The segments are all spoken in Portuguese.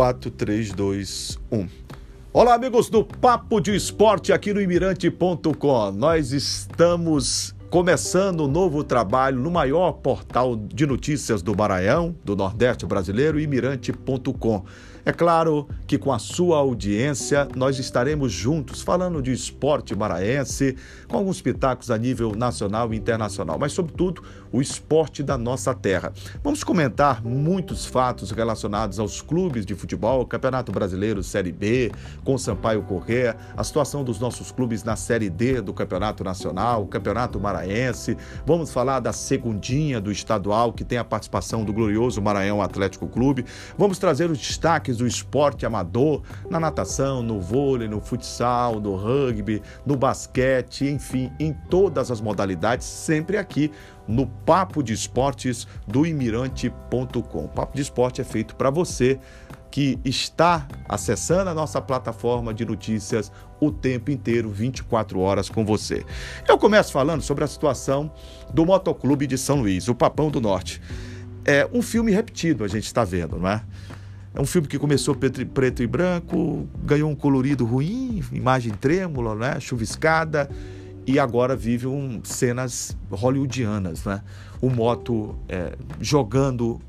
4, 3, 2, 1. Olá, amigos do Papo de Esporte aqui no Imirante.com. Nós estamos começando um novo trabalho no maior portal de notícias do Maranhão, do Nordeste brasileiro, Imirante.com. É claro que com a sua audiência nós estaremos juntos falando de esporte maranhense, com alguns pitacos a nível nacional e internacional, mas sobretudo o esporte da nossa terra. Vamos comentar muitos fatos relacionados aos clubes de futebol, Campeonato Brasileiro Série B, com Sampaio Corrêa, a situação dos nossos clubes na Série D do Campeonato Nacional, Campeonato Maranhense. Vamos falar da segundinha do estadual, que tem a participação do glorioso Maranhão Atlético Clube. Vamos trazer os destaques do esporte amador na natação, no vôlei, no futsal, no rugby, no basquete, enfim, em todas as modalidades, sempre aqui no Papo de Esportes do Imirante.com. Papo de Esporte é feito para você que está acessando a nossa plataforma de notícias o tempo inteiro, 24 horas com você. Eu começo falando sobre a situação do Motoclube de São Luís, o Papão do Norte. É um filme repetido, a gente está vendo, não é? É um filme que começou preto e branco, ganhou um colorido ruim, imagem trêmula, né? chuviscada, e agora vive um, cenas hollywoodianas. Né? O Moto é, jogando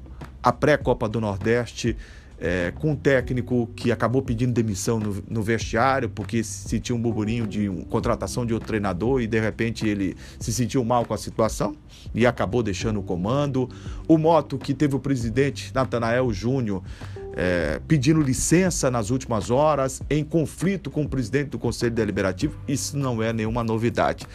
a pré-Copa do Nordeste é, com um técnico que acabou pedindo demissão no, no, vestiário porque se tinha um burburinho de um, contratação de outro treinador e de repente ele se sentiu mal com a situação e acabou deixando o comando. O Moto que teve o presidente Natanael Júnior é, pedindo licença nas últimas horas, em conflito com o presidente do Conselho Deliberativo, isso não é nenhuma novidade.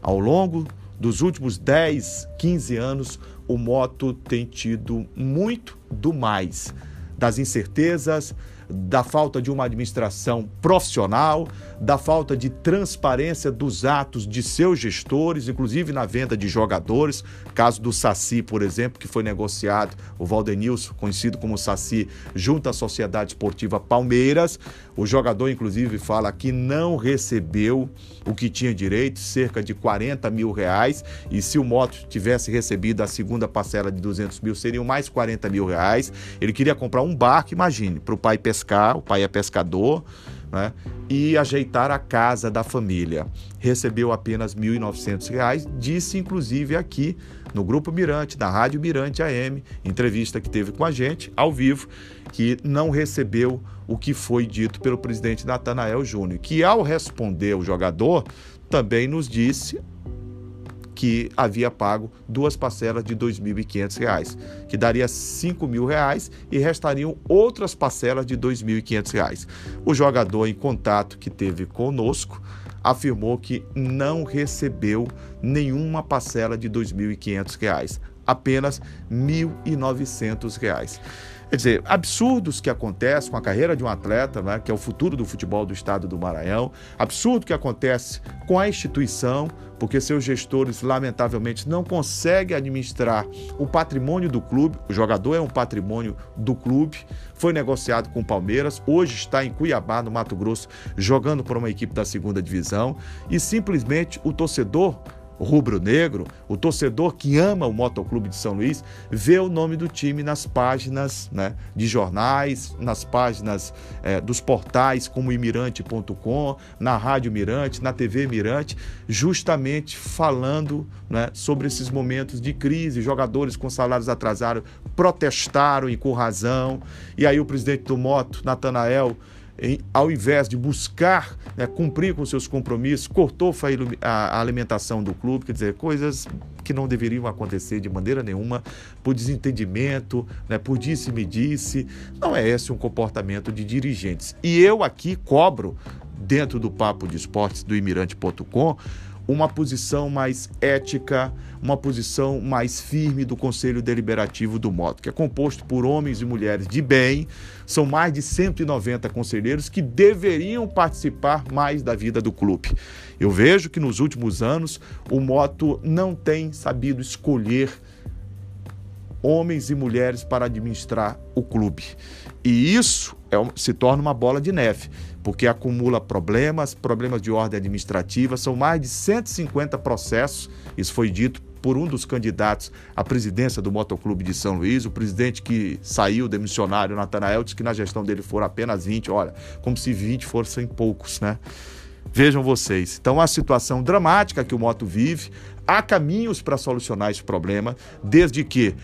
Ao longo dos últimos 10, 15 anos, o Moto tem tido muito do mais das incertezas, da falta de uma administração profissional, da falta de transparência dos atos de seus gestores, inclusive na venda de jogadores. Caso do Saci, por exemplo, que foi negociado, o Valdenilson, conhecido como Saci, junto à Sociedade Esportiva Palmeiras. O jogador, inclusive, fala que não recebeu o que tinha direito, cerca de 40 mil reais. E se o Moto tivesse recebido a segunda parcela de 200 mil, seriam mais 40 mil reais. Ele queria comprar um barco, imagine, para o pai pescar, o pai é pescador né? e ajeitar a casa da família. Recebeu apenas R$ 1.900, disse inclusive aqui no Grupo Mirante, na Rádio Mirante AM, entrevista que teve com a gente, ao vivo, que não recebeu o que foi dito pelo presidente Natanael Júnior, que ao responder o jogador, também nos disse que havia pago duas parcelas de R$ 2.500, que daria R$ 5.000 e restariam outras parcelas de R$ 2.500. O jogador, em contato que teve conosco, afirmou que não recebeu nenhuma parcela de R$ 2.500, apenas R$ 1.900. Quer dizer, absurdos que acontecem com a carreira de um atleta, né, que é o futuro do futebol do estado do Maranhão, absurdo que acontece com a instituição, porque seus gestores, lamentavelmente, não conseguem administrar o patrimônio do clube. O jogador é um patrimônio do clube, foi negociado com o Palmeiras, hoje está em Cuiabá, no Mato Grosso, jogando por uma equipe da segunda divisão, e simplesmente o torcedor rubro-negro, o torcedor que ama o Motoclube de São Luís, vê o nome do time nas páginas né, de jornais, nas páginas é, dos portais como imirante.com, na Rádio Mirante, na TV Mirante, justamente falando né, sobre esses momentos de crise, jogadores com salários atrasados protestaram e com razão, e aí o presidente do Moto, Natanael, ao invés de buscar né, cumprir com seus compromissos, cortou a, a, alimentação do clube, quer dizer, coisas que não deveriam acontecer de maneira nenhuma, por desentendimento, né, por disse-me-disse. Não é esse um comportamento de dirigentes. E eu aqui cobro, dentro do Papo de Esportes do Imirante.com, uma posição mais ética, uma posição mais firme do Conselho Deliberativo do Moto, que é composto por homens e mulheres de bem. São mais de 190 conselheiros que deveriam participar mais da vida do clube. Eu vejo que nos últimos anos o Moto não tem sabido escolher homens e mulheres para administrar o clube. E isso é, se torna uma bola de neve porque acumula problemas, problemas de ordem administrativa, são mais de 150 processos, isso foi dito por um dos candidatos à presidência do Motoclube de São Luís, o presidente que saiu, demissionário, Natanael, disse que na gestão dele foram apenas 20, olha, como se 20 fossem poucos, né? Vejam vocês. Então, a situação dramática que o Moto vive, há caminhos para solucionar esse problema, desde que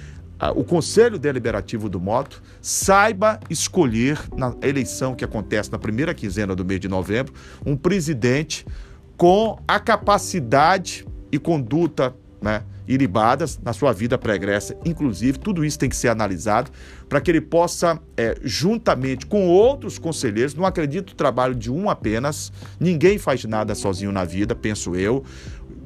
o Conselho Deliberativo do Moto saiba escolher, na eleição que acontece na primeira quinzena do mês de novembro, um presidente com a capacidade e conduta né, iribadas na sua vida pregressa, inclusive, tudo isso tem que ser analisado para que ele possa, é, juntamente com outros conselheiros, não acredito no trabalho de um apenas, ninguém faz nada sozinho na vida, penso eu,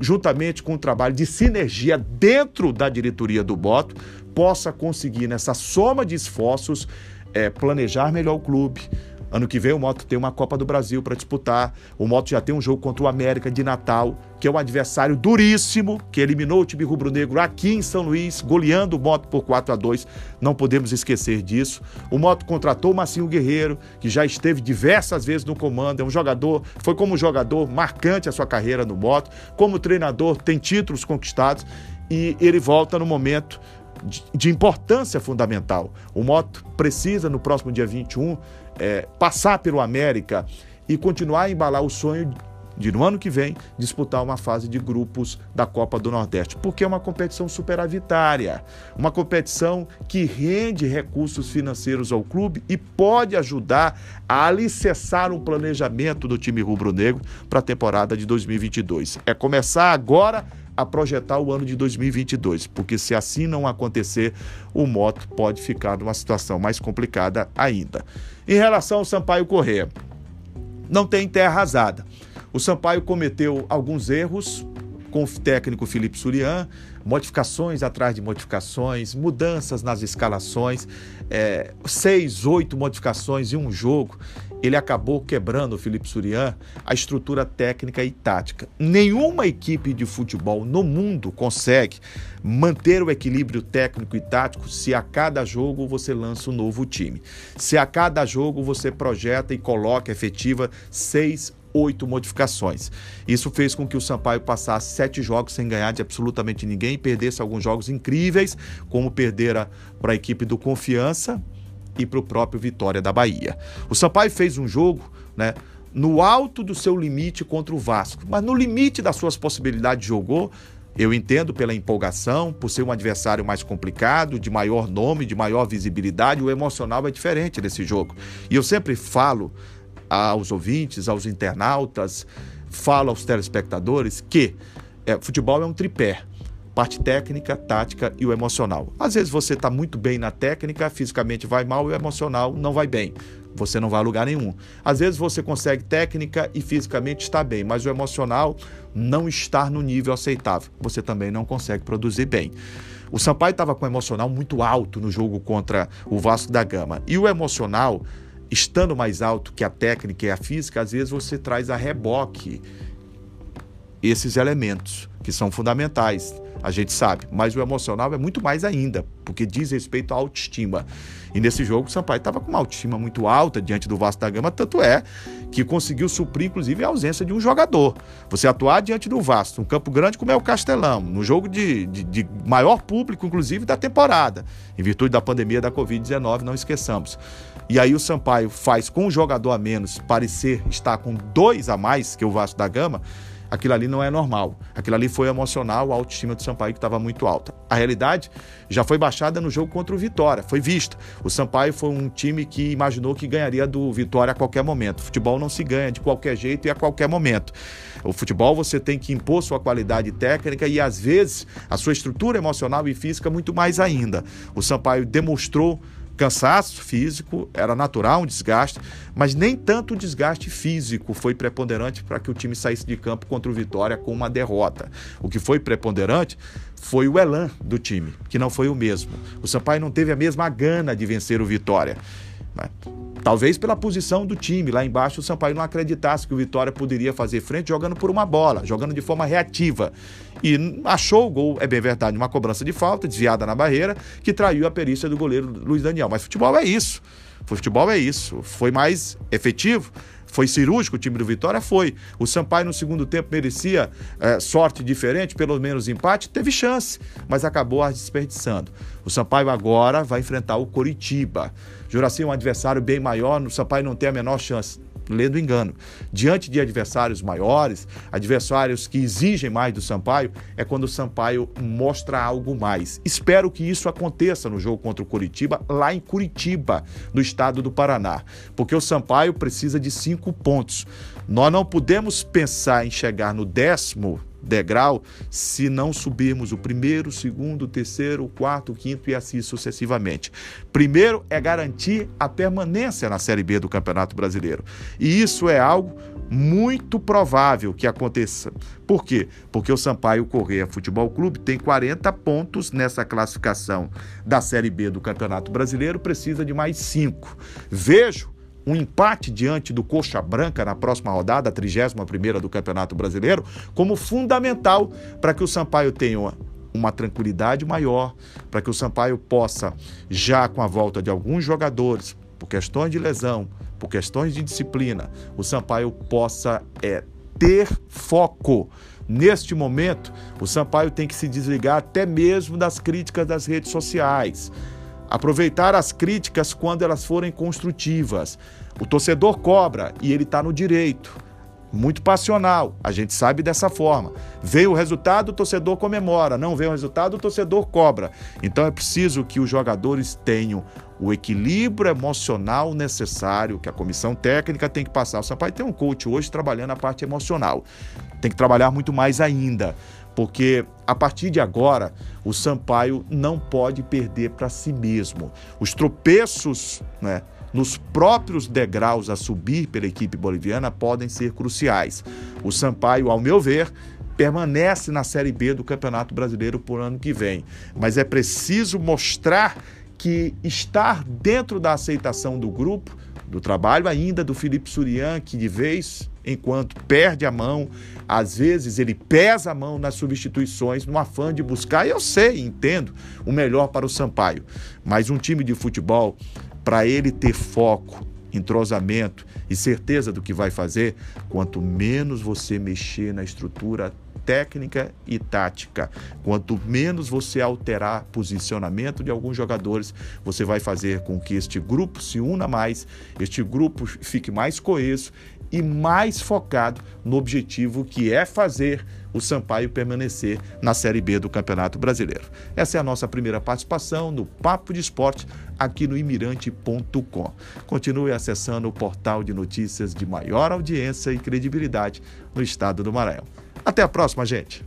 juntamente com o trabalho de sinergia dentro da diretoria do Boto, possa conseguir, nessa soma de esforços, é, planejar melhor o clube, Ano que vem o Moto tem uma Copa do Brasil para disputar. O Moto já tem um jogo contra o América de Natal, que é um adversário duríssimo, que eliminou o time rubro-negro aqui em São Luís, goleando o Moto por 4 a 2. Não podemos esquecer disso. O Moto contratou o Massinho Guerreiro, que já esteve diversas vezes no comando, é um jogador, foi como jogador marcante a sua carreira no Moto, como treinador tem títulos conquistados e ele volta no momento de, importância fundamental. O Moto precisa, no próximo dia 21, é, passar pelo América e continuar a embalar o sonho de no ano que vem disputar uma fase de grupos da Copa do Nordeste, porque é uma competição superavitária, uma competição que rende recursos financeiros ao clube e pode ajudar a alicerçar um planejamento do time rubro-negro para a temporada de 2022. É começar agora a projetar o ano de 2022, porque se assim não acontecer, o moto pode ficar numa situação mais complicada ainda. Em relação ao Sampaio Corrêa, não tem terra arrasada. O Sampaio cometeu alguns erros com o técnico Felipe Surian, modificações atrás de modificações, mudanças nas escalações, é, seis, oito modificações em um jogo ele acabou quebrando, o Felipe Surian, a estrutura técnica e tática. Nenhuma equipe de futebol no mundo consegue manter o equilíbrio técnico e tático se a cada jogo você lança um novo time. Se a cada jogo você projeta e coloca efetiva seis oito modificações. Isso fez com que o Sampaio passasse sete jogos sem ganhar de absolutamente ninguém e perdesse alguns jogos incríveis, como perdera para a equipe do Confiança e para o próprio Vitória da Bahia. O Sampaio fez um jogo, né? No alto do seu limite contra o Vasco, mas no limite das suas possibilidades jogou. Eu entendo pela empolgação, por ser um adversário mais complicado, de maior nome, de maior visibilidade, o emocional é diferente nesse jogo. E eu sempre falo aos ouvintes, aos internautas, falo aos telespectadores que é, futebol é um tripé parte técnica, tática e o emocional. Às vezes você está muito bem na técnica, fisicamente vai mal e o emocional não vai bem. Você não vai a lugar nenhum. Às vezes você consegue técnica e fisicamente está bem, mas o emocional não está no nível aceitável. Você também não consegue produzir bem. O Sampaio estava com o emocional muito alto no jogo contra o Vasco da Gama. E o emocional, estando mais alto que a técnica e a física, às vezes você traz a reboque esses elementos que são fundamentais a gente sabe. Mas o emocional é muito mais ainda, porque diz respeito à autoestima. E nesse jogo o Sampaio estava com uma autoestima muito alta diante do Vasco da Gama, tanto é que conseguiu suprir, inclusive, a ausência de um jogador. Você atuar diante do Vasco, um campo grande como é o Castelão, no jogo de, de, de maior público, inclusive, da temporada, em virtude da pandemia da Covid-19, não esqueçamos. E aí o Sampaio faz com um jogador a menos parecer estar com dois a mais que o Vasco da Gama aquilo ali não é normal. Aquilo ali foi emocional, a autoestima do Sampaio que estava muito alta. A realidade já foi baixada no jogo contra o Vitória, foi vista. O Sampaio foi um time que imaginou que ganharia do Vitória a qualquer momento. Futebol não se ganha de qualquer jeito e a qualquer momento. O futebol você tem que impor sua qualidade técnica e às vezes a sua estrutura emocional e física muito mais ainda. O Sampaio demonstrou cansaço físico, era natural um desgaste, mas nem tanto o desgaste físico foi preponderante para que o time saísse de campo contra o Vitória com uma derrota. O que foi preponderante foi o elan do time, que não foi o mesmo. O Sampaio não teve a mesma gana de vencer o Vitória. Né? Talvez pela posição do time lá embaixo, o Sampaio não acreditasse que o Vitória poderia fazer frente jogando por uma bola, jogando de forma reativa. E achou o gol, é bem verdade, uma cobrança de falta, desviada na barreira, que traiu a perícia do goleiro Luiz Daniel. Mas futebol é isso. Futebol é isso. Foi mais efetivo, Foi cirúrgico o time do Vitória? Foi. O Sampaio no segundo tempo merecia é, sorte diferente, pelo menos empate? Teve chance, mas acabou desperdiçando. O Sampaio agora vai enfrentar o Coritiba. Juraci é um adversário bem maior, o Sampaio não tem a menor chance lendo engano. Diante de adversários maiores, adversários que exigem mais do Sampaio, é quando o Sampaio mostra algo mais. Espero que isso aconteça no jogo contra o Curitiba, lá em Curitiba, no estado do Paraná, porque o Sampaio precisa de cinco pontos. Nós não podemos pensar em chegar no décimo degrau se não subirmos o primeiro, segundo, terceiro, quarto, quinto e assim sucessivamente. Primeiro é garantir a permanência na Série B do Campeonato Brasileiro. E isso é algo muito provável que aconteça. Por quê? Porque o Sampaio Correia Futebol Clube tem 40 pontos nessa classificação da Série B do Campeonato Brasileiro, precisa de mais 5. Vejo um empate diante do Coxa Branca na próxima rodada, a 31 do Campeonato Brasileiro, como fundamental para que o Sampaio tenha uma tranquilidade maior, para que o Sampaio possa, já com a volta de alguns jogadores, por questões de lesão, por questões de disciplina, o Sampaio possa é, ter foco. Neste momento, o Sampaio tem que se desligar até mesmo das críticas das redes sociais. Aproveitar as críticas quando elas forem construtivas. O torcedor cobra e ele está no direito. Muito passional, a gente sabe dessa forma. Veio o resultado, o torcedor comemora. Não veio o resultado, o torcedor cobra. Então é preciso que os jogadores tenham o equilíbrio emocional necessário que a comissão técnica tem que passar. O Sampaio tem um coach hoje trabalhando a parte emocional. Tem que trabalhar muito mais ainda, porque a partir de agora o Sampaio não pode perder para si mesmo. Os tropeços, né, nos próprios degraus a subir pela equipe boliviana podem ser cruciais. O Sampaio, ao meu ver, permanece na Série B do Campeonato Brasileiro por ano que vem, mas é preciso mostrar que estar dentro da aceitação do grupo, do trabalho ainda do Felipe Surian, que de vez enquanto perde a mão, às vezes ele pesa a mão nas substituições no afã de buscar, e eu sei, entendo, o melhor para o Sampaio. Mas um time de futebol, para ele ter foco, entrosamento e certeza do que vai fazer, quanto menos você mexer na estrutura técnica e tática. Quanto menos você alterar posicionamento de alguns jogadores, você vai fazer com que este grupo se una mais, este grupo fique mais coeso e mais focado no objetivo que é fazer o Sampaio permanecer na Série B do Campeonato Brasileiro. Essa é a nossa primeira participação no Papo de Esporte aqui no imirante.com. Continue acessando o portal de notícias de maior audiência e credibilidade no estado do Maranhão. Até a próxima, gente!